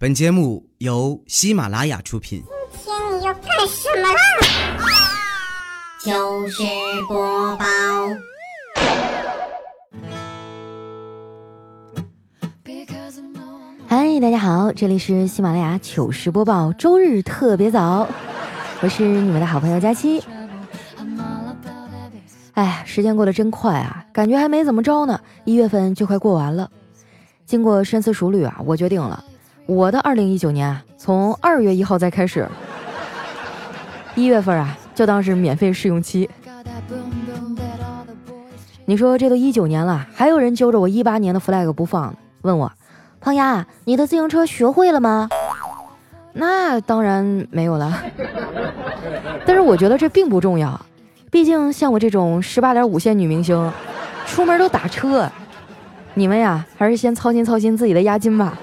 本节目由喜马拉雅出品。今天你要干什么啦？糗事播报，嗨，大家好，这里是喜马拉雅糗事播报，周日特别早，我是你们的好朋友佳期。哎，时间过得真快啊，感觉还没怎么着呢，一月份就快过完了。经过深思熟虑啊，我决定了，我的二零一九年啊，从二月一号再开始，一月份啊，就当是免费试用期。你说这都一九年了，还有人揪着我一八年的 flag 不放，问我，胖丫，你的自行车学会了吗？那当然没有了，但是我觉得这并不重要。毕竟像我这种十八点五线女明星，出门都打车，你们呀还是先操心操心自己的押金吧。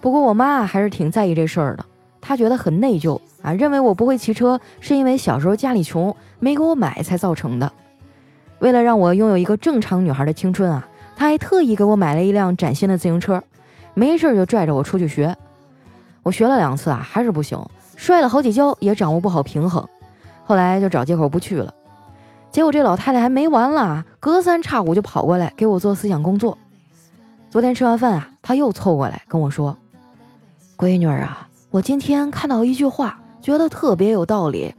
不过我妈还是挺在意这事儿的，她觉得很内疚啊，认为我不会骑车是因为小时候家里穷没给我买才造成的。为了让我拥有一个正常女孩的青春啊，她还特意给我买了一辆崭新的自行车，没事就拽着我出去学。我学了两次啊，还是不行。摔了好几跤，也掌握不好平衡，后来就找借口不去了。结果这老太太还没完了，隔三差五就跑过来给我做思想工作。昨天吃完饭啊，她又凑过来跟我说：“闺女儿啊，我今天看到一句话，觉得特别有道理。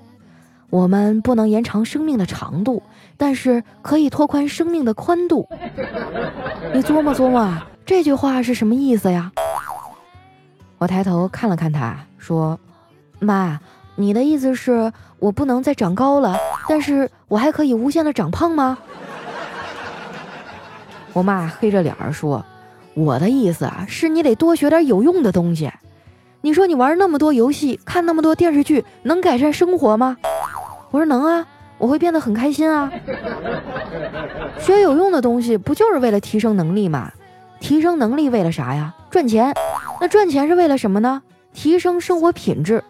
我们不能延长生命的长度，但是可以拓宽生命的宽度。你琢磨琢磨啊，这句话是什么意思呀？”我抬头看了看她，说。妈，你的意思是我不能再长高了，但是我还可以无限的长胖吗？我妈黑着脸儿说：“我的意思啊，是你得多学点有用的东西。你说你玩那么多游戏，看那么多电视剧，能改善生活吗？”我说能啊，我会变得很开心啊。学有用的东西不就是为了提升能力吗？提升能力为了啥呀？赚钱。那赚钱是为了什么呢？提升生活品质。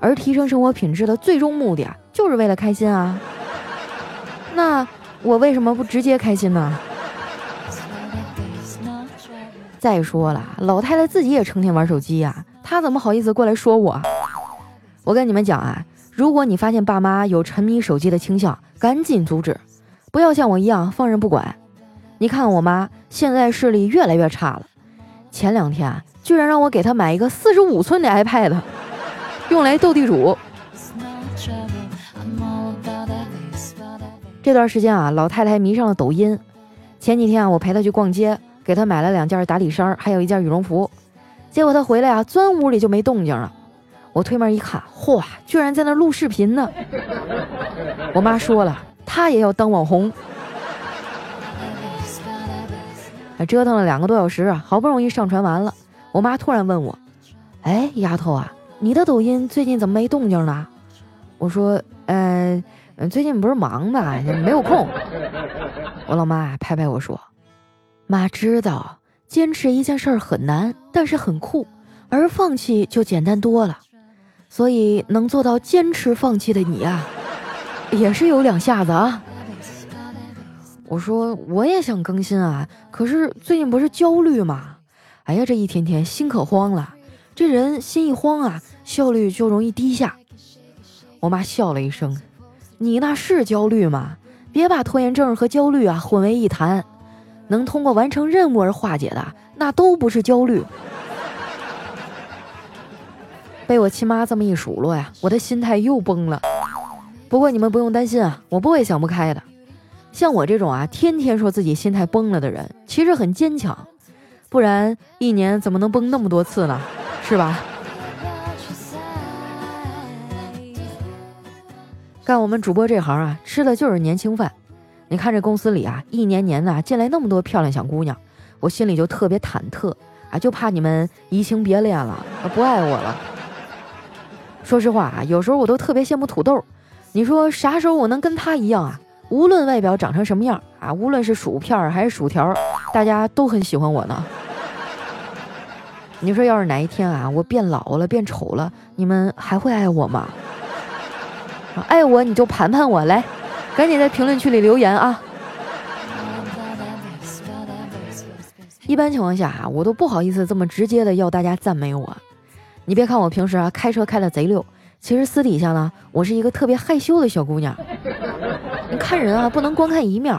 而提升生活品质的最终目的啊，就是为了开心啊。那我为什么不直接开心呢？再说了，老太太自己也成天玩手机呀，他怎么好意思过来说我？我跟你们讲啊，如果你发现爸妈有沉迷手机的倾向，赶紧阻止，不要像我一样放任不管。你看我妈现在视力越来越差了，前两天啊，居然让我给她买一个四十五寸的 iPad。用来斗地主。这段时间啊，老太太迷上了抖音。前几天啊，我陪她去逛街，给她买了两件打底衫，还有一件羽绒服。结果他回来啊，钻屋里就没动静了。我推门一看，嚯，居然在那录视频呢！我妈说了，她也要当网红。折腾了两个多小时啊，好不容易上传完了。我妈突然问我：“哎，丫头啊。”你的抖音最近怎么没动静呢？我说，呃，最近不是忙嘛，没有空。我老妈拍拍我说：“妈知道，坚持一件事儿很难，但是很酷，而放弃就简单多了。所以能做到坚持放弃的你啊，也是有两下子啊。”我说：“我也想更新啊，可是最近不是焦虑吗？哎呀，这一天天心可慌了。”这人心一慌啊，效率就容易低下。我妈笑了一声：“你那是焦虑吗？别把拖延症和焦虑啊混为一谈。能通过完成任务而化解的，那都不是焦虑。”被我亲妈这么一数落呀，我的心态又崩了。不过你们不用担心啊，我不会想不开的。像我这种啊，天天说自己心态崩了的人，其实很坚强，不然一年怎么能崩那么多次呢？是吧？干我们主播这行啊，吃的就是年轻饭。你看这公司里啊，一年年的进来那么多漂亮小姑娘，我心里就特别忐忑啊，就怕你们移情别恋了，不爱我了。说实话啊，有时候我都特别羡慕土豆。你说啥时候我能跟他一样啊？无论外表长成什么样啊，无论是薯片还是薯条，大家都很喜欢我呢。你说，要是哪一天啊，我变老了、变丑了，你们还会爱我吗？爱我你就盘盘我来，赶紧在评论区里留言啊！一般情况下啊，我都不好意思这么直接的要大家赞美我。你别看我平时啊开车开的贼溜，其实私底下呢，我是一个特别害羞的小姑娘。你看人啊，不能光看一面。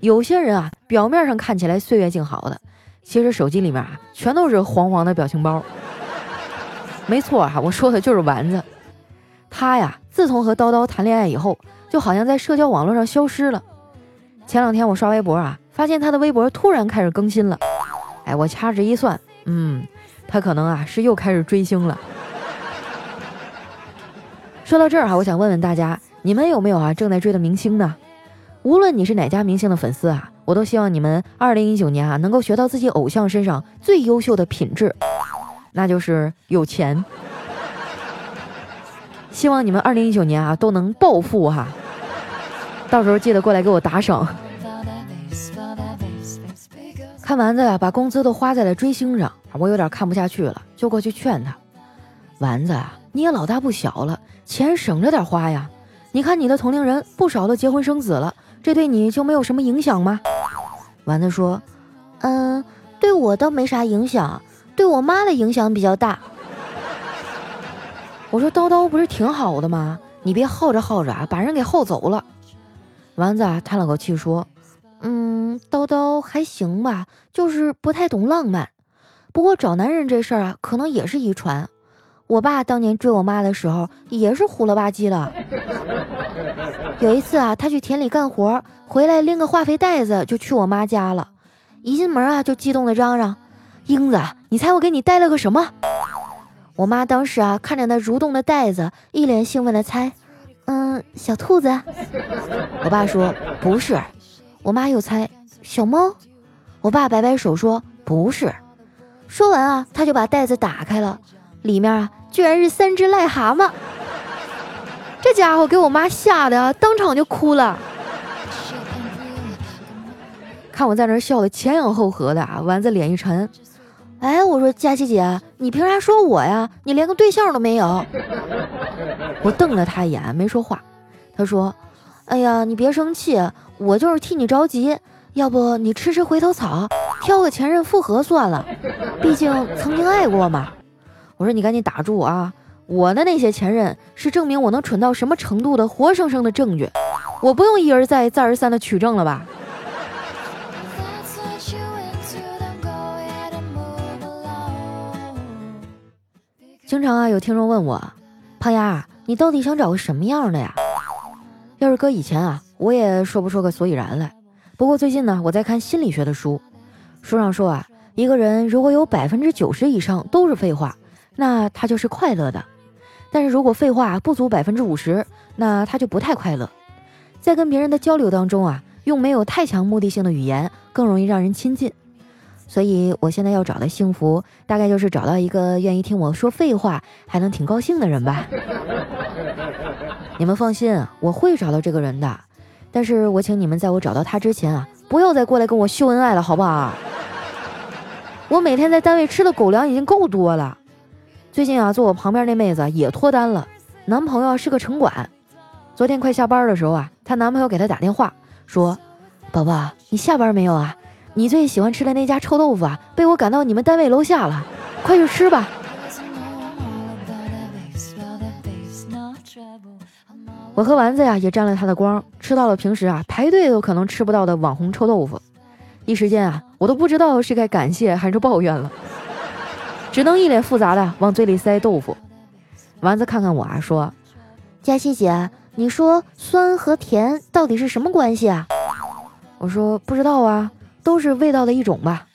有些人啊，表面上看起来岁月静好的，其实手机里面啊全都是黄黄的表情包。没错啊，我说的就是丸子。他呀，自从和叨叨谈恋爱以后，就好像在社交网络上消失了。前两天我刷微博啊，发现他的微博突然开始更新了。哎，我掐指一算，嗯，他可能啊是又开始追星了。说到这儿哈，我想问问大家，你们有没有啊正在追的明星呢？无论你是哪家明星的粉丝啊，我都希望你们二零一九年啊能够学到自己偶像身上最优秀的品质，那就是有钱。希望你们二零一九年啊都能暴富哈，到时候记得过来给我打赏。看丸子呀，把工资都花在了追星上，我有点看不下去了，就过去劝他：“丸子啊，你也老大不小了，钱省着点花呀。你看你的同龄人不少都结婚生子了，这对你就没有什么影响吗？”丸子说：“嗯，对我倒没啥影响，对我妈的影响比较大。”我说：“叨叨不是挺好的吗？你别耗着耗着啊，把人给耗走了。”丸子啊叹了口气说。嗯，叨叨还行吧，就是不太懂浪漫。不过找男人这事儿啊，可能也是遗传。我爸当年追我妈的时候，也是虎了吧唧的。有一次啊，他去田里干活，回来拎个化肥袋子就去我妈家了。一进门啊，就激动的嚷嚷：“英子，你猜我给你带了个什么？”我妈当时啊，看着那蠕动的袋子，一脸兴奋的猜：“嗯，小兔子。”我爸说：“不是。”我妈又猜小猫，我爸摆摆手说不是。说完啊，他就把袋子打开了，里面啊居然是三只癞蛤蟆。这家伙给我妈吓得啊，当场就哭了。看我在那笑的前仰后合的啊，丸子脸一沉。哎，我说佳琪姐，你凭啥说我呀？你连个对象都没有。我瞪了他一眼，没说话。他说：“哎呀，你别生气。”我就是替你着急，要不你吃吃回头草，挑个前任复合算了，毕竟曾经爱过嘛。我说你赶紧打住啊！我的那些前任是证明我能蠢到什么程度的活生生的证据，我不用一而再再而三的取证了吧？经常啊，有听众问我，胖丫，你到底想找个什么样的呀？要是搁以前啊。我也说不出个所以然来。不过最近呢，我在看心理学的书，书上说啊，一个人如果有百分之九十以上都是废话，那他就是快乐的；但是如果废话不足百分之五十，那他就不太快乐。在跟别人的交流当中啊，用没有太强目的性的语言更容易让人亲近。所以我现在要找的幸福，大概就是找到一个愿意听我说废话还能挺高兴的人吧。你们放心，我会找到这个人的。但是我请你们在我找到他之前啊，不要再过来跟我秀恩爱了，好不好？我每天在单位吃的狗粮已经够多了。最近啊，坐我旁边那妹子也脱单了，男朋友是个城管。昨天快下班的时候啊，她男朋友给她打电话说：“宝宝，你下班没有啊？你最喜欢吃的那家臭豆腐啊，被我赶到你们单位楼下了，快去吃吧。”我和丸子呀也沾了他的光，吃到了平时啊排队都可能吃不到的网红臭豆腐，一时间啊我都不知道是该感谢还是抱怨了，只能一脸复杂的往嘴里塞豆腐。丸子看看我啊说：“佳琪姐，你说酸和甜到底是什么关系啊？”我说：“不知道啊，都是味道的一种吧。”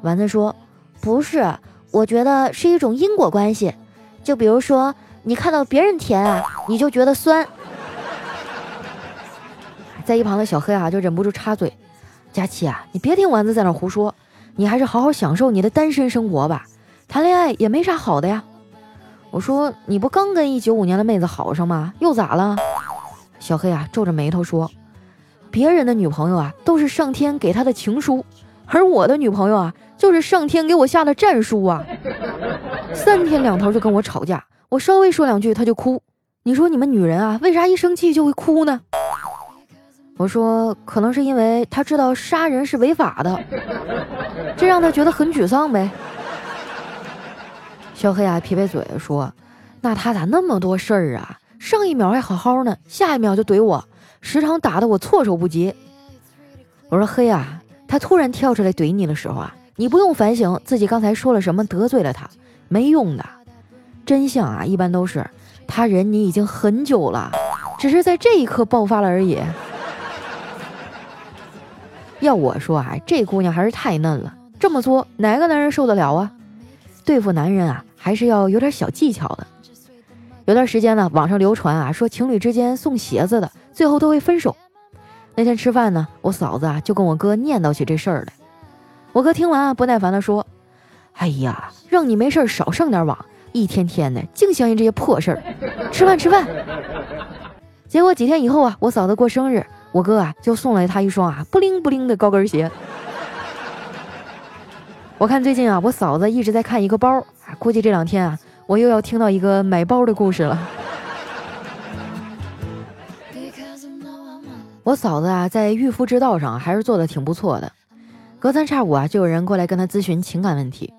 丸子说：“不是，我觉得是一种因果关系，就比如说你看到别人甜啊，你就觉得酸。”在一旁的小黑啊，就忍不住插嘴：“佳琪啊，你别听丸子在那胡说，你还是好好享受你的单身生活吧。谈恋爱也没啥好的呀。”我说：“你不刚跟一九五年的妹子好上吗？又咋了？”小黑啊，皱着眉头说：“别人的女朋友啊，都是上天给他的情书，而我的女朋友啊，就是上天给我下的战书啊。三天两头就跟我吵架，我稍微说两句他就哭。你说你们女人啊，为啥一生气就会哭呢？”我说可能是因为他知道杀人是违法的，这让他觉得很沮丧呗。小黑啊，撇撇嘴说：“那他咋那么多事儿啊？上一秒还好好呢，下一秒就怼我，时常打得我措手不及。”我说：“黑啊，他突然跳出来怼你的时候啊，你不用反省自己刚才说了什么得罪了他，没用的。真相啊，一般都是他忍你已经很久了，只是在这一刻爆发了而已。要我说啊，这姑娘还是太嫩了，这么作哪个男人受得了啊？对付男人啊，还是要有点小技巧的。有段时间呢，网上流传啊，说情侣之间送鞋子的，最后都会分手。”那天吃饭呢，我嫂子啊就跟我哥念叨起这事儿来。我哥听完啊，不耐烦地说：“哎呀，让你没事少上点网，一天天的净相信这些破事儿。吃饭吃饭。”结果几天以后啊，我嫂子过生日，我哥啊就送了她一双啊不灵不灵的高跟鞋。我看最近啊，我嫂子一直在看一个包，估计这两天啊，我又要听到一个买包的故事了。我嫂子啊，在御夫之道上还是做的挺不错的，隔三差五啊，就有人过来跟她咨询情感问题。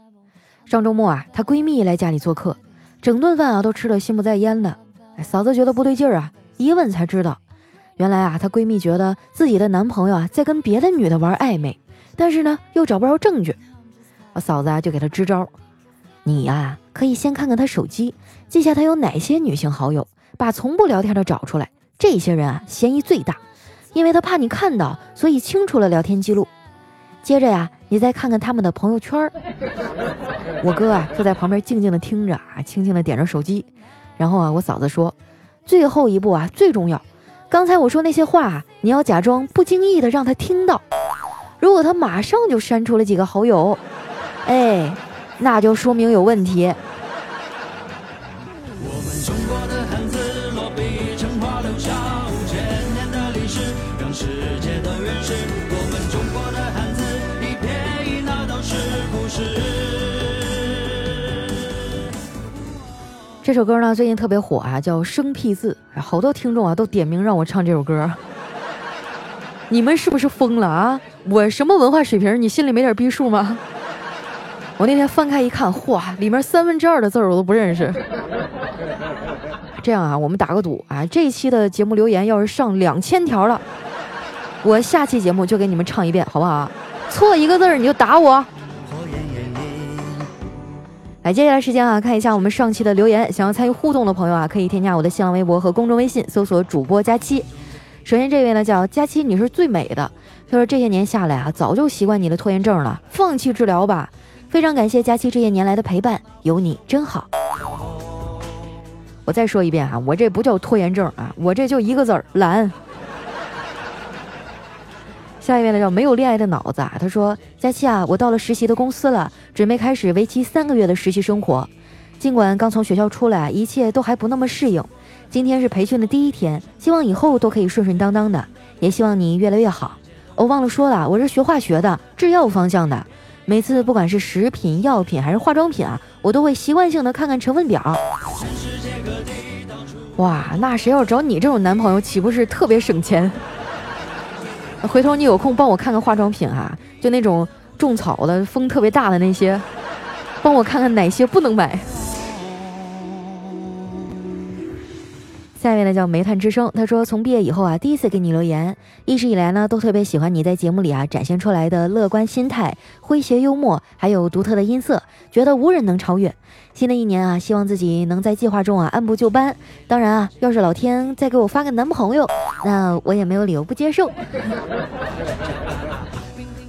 上周末啊，她闺蜜来家里做客，整顿饭啊都吃得心不在焉的。嫂子觉得不对劲儿啊，一问才知道，原来啊，她闺蜜觉得自己的男朋友啊在跟别的女的玩暧昧，但是呢又找不着证据。我嫂子啊就给她支招，你呀可以先看看他手机，记下他有哪些女性好友，把从不聊天的找出来，这些人啊嫌疑最大。因为他怕你看到，所以清除了聊天记录。接着呀，你再看看他们的朋友圈儿。我哥啊，就在旁边静静的听着啊，轻轻的点着手机。然后啊，我嫂子说，最后一步啊最重要。刚才我说那些话，你要假装不经意的让他听到。如果他马上就删除了几个好友，哎，那就说明有问题。这首歌呢，最近特别火啊，叫《生僻字》，好多听众啊都点名让我唱这首歌。你们是不是疯了啊？我什么文化水平？你心里没点逼数吗？我那天翻开一看，嚯，里面三分之二的字我都不认识。这样啊，我们打个赌啊，这一期的节目留言要是上两千条了，我下期节目就给你们唱一遍，好不好？错一个字你就打我。来，接下来时间啊，看一下我们上期的留言。想要参与互动的朋友啊，可以添加我的新浪微博和公众微信，搜索主播佳期。首先这位呢叫佳期，你是最美的。他说这些年下来啊，早就习惯你的拖延症了，放弃治疗吧。非常感谢佳期这些年来的陪伴，有你真好。我再说一遍哈，我这不叫拖延症啊，我这就一个字儿懒。下一位呢叫没有恋爱的脑子啊，他说：佳期啊，我到了实习的公司了，准备开始为期三个月的实习生活。尽管刚从学校出来，一切都还不那么适应。今天是培训的第一天，希望以后都可以顺顺当当的，也希望你越来越好。我忘了说了，我是学化学的，制药方向的。每次不管是食品、药品还是化妆品啊，我都会习惯性的看看成分表。哇，那谁要找你这种男朋友，岂不是特别省钱？回头你有空帮我看看化妆品啊，就那种种草的、风特别大的那些，帮我看看哪些不能买。下一位呢叫煤炭之声，他说从毕业以后啊，第一次给你留言，一直以来呢都特别喜欢你在节目里啊展现出来的乐观心态、诙谐幽默，还有独特的音色，觉得无人能超越。新的一年啊，希望自己能在计划中啊按部就班。当然啊，要是老天再给我发个男朋友，那我也没有理由不接受。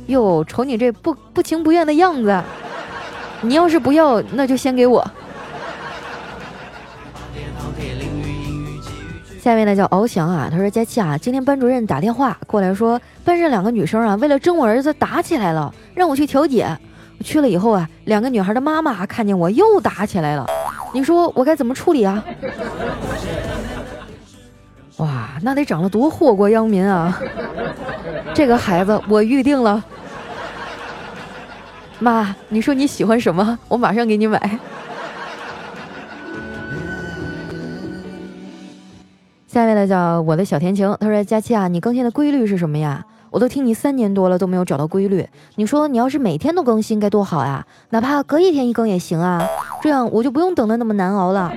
哟，瞅你这不不情不愿的样子，你要是不要，那就先给我。下面呢叫翱翔啊，他说佳琪啊，今天班主任打电话过来说，班上两个女生啊，为了争我儿子打起来了，让我去调解。我去了以后啊，两个女孩的妈妈看见我又打起来了，你说我该怎么处理啊？哇，那得长得多祸国殃民啊！这个孩子我预定了，妈，你说你喜欢什么，我马上给你买。下一位呢叫我的小甜情，他说佳期啊，你更新的规律是什么呀？我都听你三年多了都没有找到规律，你说你要是每天都更新该多好呀，哪怕隔一天一更也行啊，这样我就不用等的那么难熬了。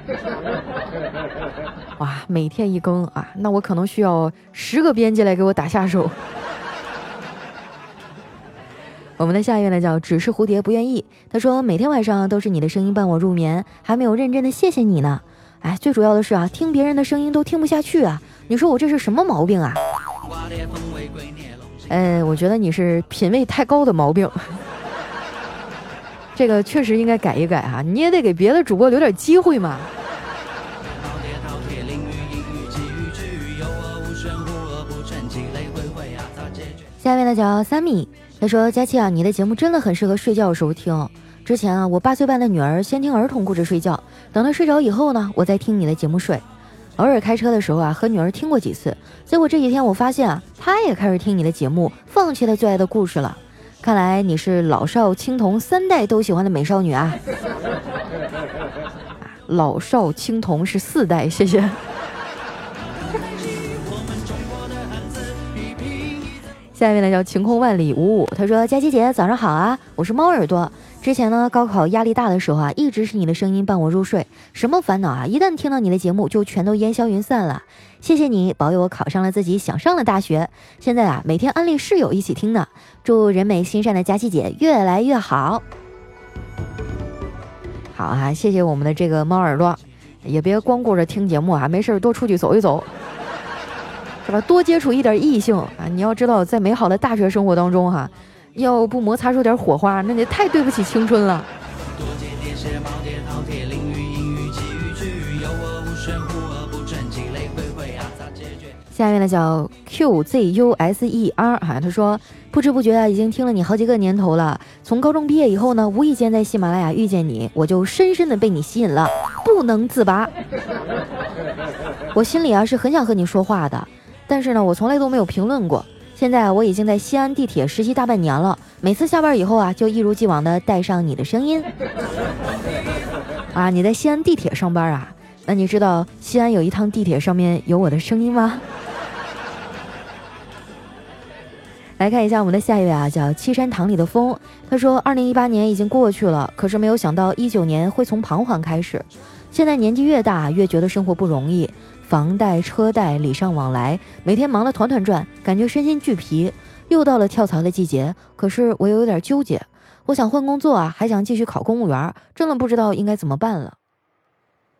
哇，每天一更啊，那我可能需要十个编辑来给我打下手。我们的下一位呢叫只是蝴蝶不愿意，他说每天晚上都是你的声音伴我入眠，还没有认真的谢谢你呢。哎，最主要的是啊，听别人的声音都听不下去啊，你说我这是什么毛病啊？呃，我觉得你是品味太高的毛病，这个确实应该改一改哈，你也得给别的主播留点机会嘛。下面的叫 Sammy。他说：“佳琪啊，你的节目真的很适合睡觉的时候听。之前啊，我八岁半的女儿先听儿童故事睡觉，等她睡着以后呢，我再听你的节目睡。偶尔开车的时候啊，和女儿听过几次。结果这几天我发现啊，她也开始听你的节目，放弃了最爱的故事了。看来你是老少青童三代都喜欢的美少女啊！老少青童是四代，谢谢。”下面呢叫晴空万里五五，他说：“佳琪姐早上好啊，我是猫耳朵。之前呢高考压力大的时候啊，一直是你的声音伴我入睡，什么烦恼啊，一旦听到你的节目就全都烟消云散了。谢谢你保佑我考上了自己想上的大学。现在啊每天安利室友一起听呢，祝人美心善的佳琪姐越来越好。好啊，谢谢我们的这个猫耳朵，也别光顾着听节目啊，没事多出去走一走。”是吧？多接触一点异性啊！你要知道，在美好的大学生活当中，哈，要不摩擦出点火花，那也太对不起青春了。下面呢叫 Q Z U S E R 哈，他说不知不觉啊，已经听了你好几个年头了。从高中毕业以后呢，无意间在喜马拉雅遇见你，我就深深的被你吸引了，不能自拔。我心里啊是很想和你说话的。但是呢，我从来都没有评论过。现在我已经在西安地铁实习大半年了，每次下班以后啊，就一如既往的带上你的声音。啊，你在西安地铁上班啊？那你知道西安有一趟地铁上面有我的声音吗？来看一下我们的下一位啊，叫七山塘里的风。他说，二零一八年已经过去了，可是没有想到一九年会从彷徨开始。现在年纪越大，越觉得生活不容易。房贷、车贷礼尚往来，每天忙得团团转，感觉身心俱疲。又到了跳槽的季节，可是我又有点纠结。我想换工作啊，还想继续考公务员，真的不知道应该怎么办了。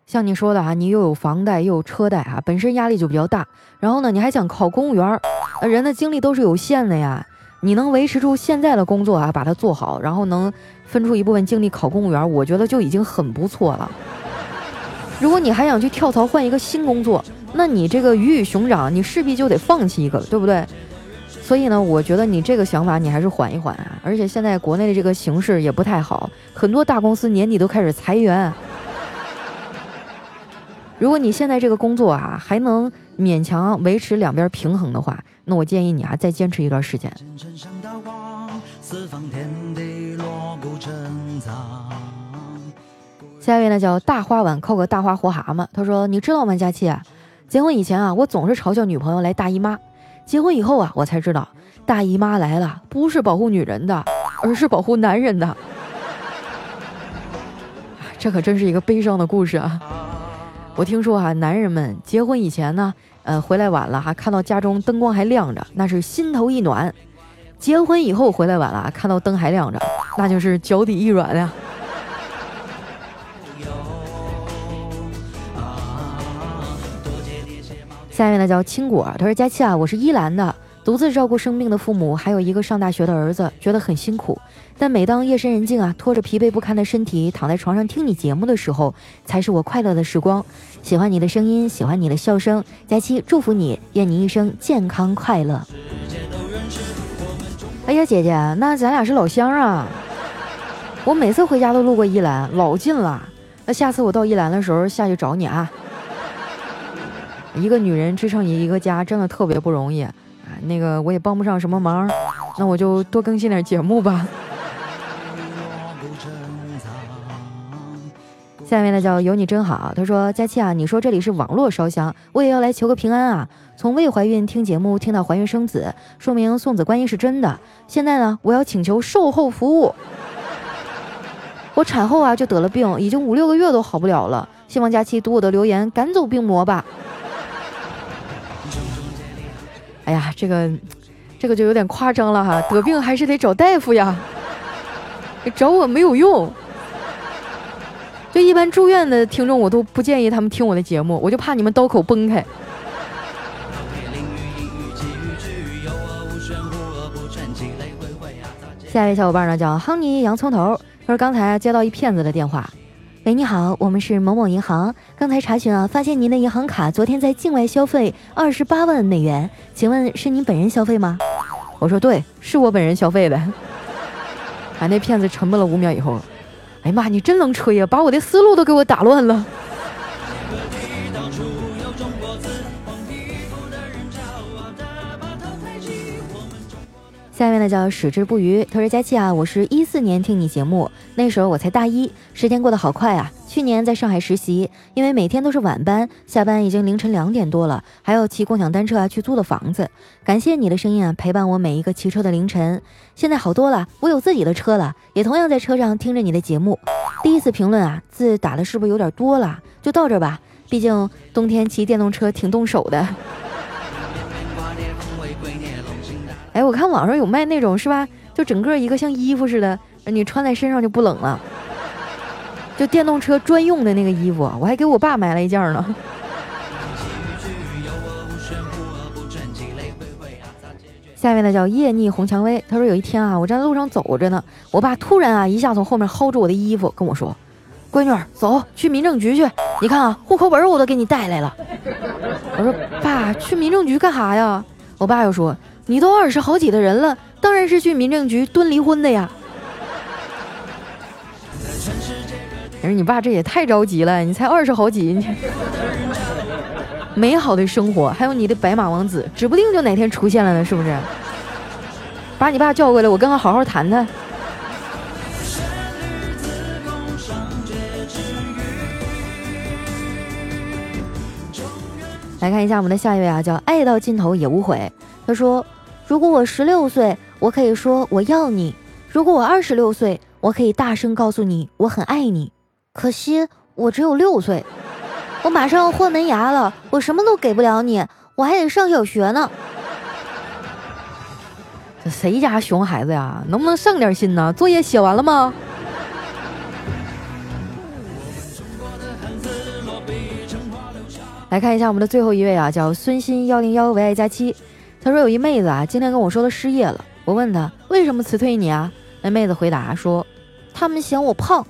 像你说的啊，你又有房贷又有车贷啊，本身压力就比较大。然后呢，你还想考公务员，人的精力都是有限的呀。你能维持住现在的工作啊，把它做好，然后能分出一部分精力考公务员，我觉得就已经很不错了。如果你还想去跳槽换一个新工作，那你这个鱼与熊掌，你势必就得放弃一个，对不对？所以呢，我觉得你这个想法你还是缓一缓啊。而且现在国内的这个形势也不太好，很多大公司年底都开始裁员。如果你现在这个工作啊还能勉强维持两边平衡的话，那我建议你啊再坚持一段时间。下一位呢叫大花碗扣个大花活蛤蟆，他说：“你知道吗，佳期？结婚以前啊，我总是嘲笑女朋友来大姨妈。结婚以后啊，我才知道大姨妈来了不是保护女人的，而是保护男人的。这可真是一个悲伤的故事啊！我听说啊，男人们结婚以前呢，呃，回来晚了哈，看到家中灯光还亮着，那是心头一暖；结婚以后回来晚了，看到灯还亮着，那就是脚底一软呀。”下面呢叫青果，他说：“佳期啊，我是依兰的，独自照顾生病的父母，还有一个上大学的儿子，觉得很辛苦。但每当夜深人静啊，拖着疲惫不堪的身体躺在床上听你节目的时候，才是我快乐的时光。喜欢你的声音，喜欢你的笑声，佳期祝福你，愿你一生健康快乐。”哎呀，姐姐，那咱俩是老乡啊！我每次回家都路过依兰，老近了。那下次我到依兰的时候下去找你啊。一个女人支撑一个家，真的特别不容易啊！那个我也帮不上什么忙，那我就多更新点节目吧。下面呢叫有你真好，他说佳期啊，你说这里是网络烧香，我也要来求个平安啊。从未怀孕听节目听到怀孕生子，说明送子观音是真的。现在呢，我要请求售后服务。我产后啊就得了病，已经五六个月都好不了了。希望佳期读我的留言，赶走病魔吧。哎呀，这个，这个就有点夸张了哈。得病还是得找大夫呀，找我没有用。就一般住院的听众，我都不建议他们听我的节目，我就怕你们刀口崩开。下一位小伙伴呢叫亨尼洋葱头，他说刚才接到一骗子的电话，喂，你好，我们是某某银行，刚才查询啊，发现您的银行卡昨天在境外消费二十八万美元，请问是您本人消费吗？我说对，是我本人消费的。哎，那骗子沉默了五秒以后，哎呀妈，你真能吹呀，把我的思路都给我打乱了。下面呢叫矢志不渝，他说佳期啊，我是一四年听你节目，那时候我才大一，时间过得好快啊。去年在上海实习，因为每天都是晚班，下班已经凌晨两点多了，还要骑共享单车啊去租的房子。感谢你的声音啊，陪伴我每一个骑车的凌晨。现在好多了，我有自己的车了，也同样在车上听着你的节目。第一次评论啊，字打的是不是有点多了？就到这吧，毕竟冬天骑电动车挺动手的。哎，我看网上有卖那种是吧？就整个一个像衣服似的，你穿在身上就不冷了。就电动车专用的那个衣服，我还给我爸买了一件呢。下面呢叫夜逆红蔷薇，他说有一天啊，我站在路上走着呢，我爸突然啊一下从后面薅住我的衣服，跟我说：“闺女，走去民政局去，你看啊，户口本我都给你带来了。”我说：“爸，去民政局干啥呀？”我爸又说。你都二十好几的人了，当然是去民政局蹲离婚的呀。可是你爸这也太着急了，你才二十好几，你美好的生活还有你的白马王子，指不定就哪天出现了呢，是不是？把你爸叫过来，我跟他好好谈谈。来看一下我们的下一位啊，叫爱到尽头也无悔，他说。如果我十六岁，我可以说我要你；如果我二十六岁，我可以大声告诉你我很爱你。可惜我只有六岁，我马上要换门牙了，我什么都给不了你，我还得上小学呢。这谁家熊孩子呀？能不能上点心呢？作业写完了吗？来看一下我们的最后一位啊，叫孙鑫幺零幺唯爱佳期。他说有一妹子啊，今天跟我说她失业了。我问她为什么辞退你啊？那妹子回答说，他们嫌我胖。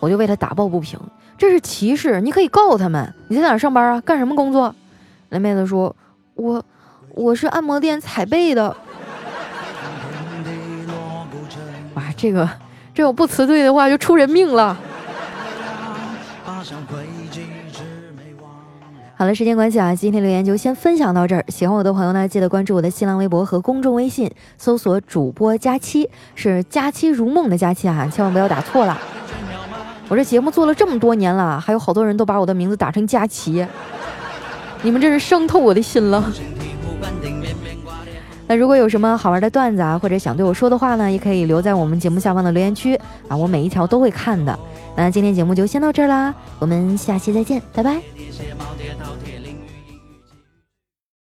我就为她打抱不平，这是歧视，你可以告他们。你在哪上班啊？干什么工作？那妹子说，我我是按摩店踩背的。哇，这个这要不辞退的话就出人命了。好了，时间关系啊，今天留言就先分享到这儿。喜欢我的朋友呢，记得关注我的新浪微博和公众微信，搜索主播佳期，是佳期如梦的佳期啊，千万不要打错了。我这节目做了这么多年了，还有好多人都把我的名字打成佳琪，你们真是伤透我的心了。那如果有什么好玩的段子啊，或者想对我说的话呢，也可以留在我们节目下方的留言区啊，我每一条都会看的。那今天节目就先到这儿啦，我们下期再见，拜拜。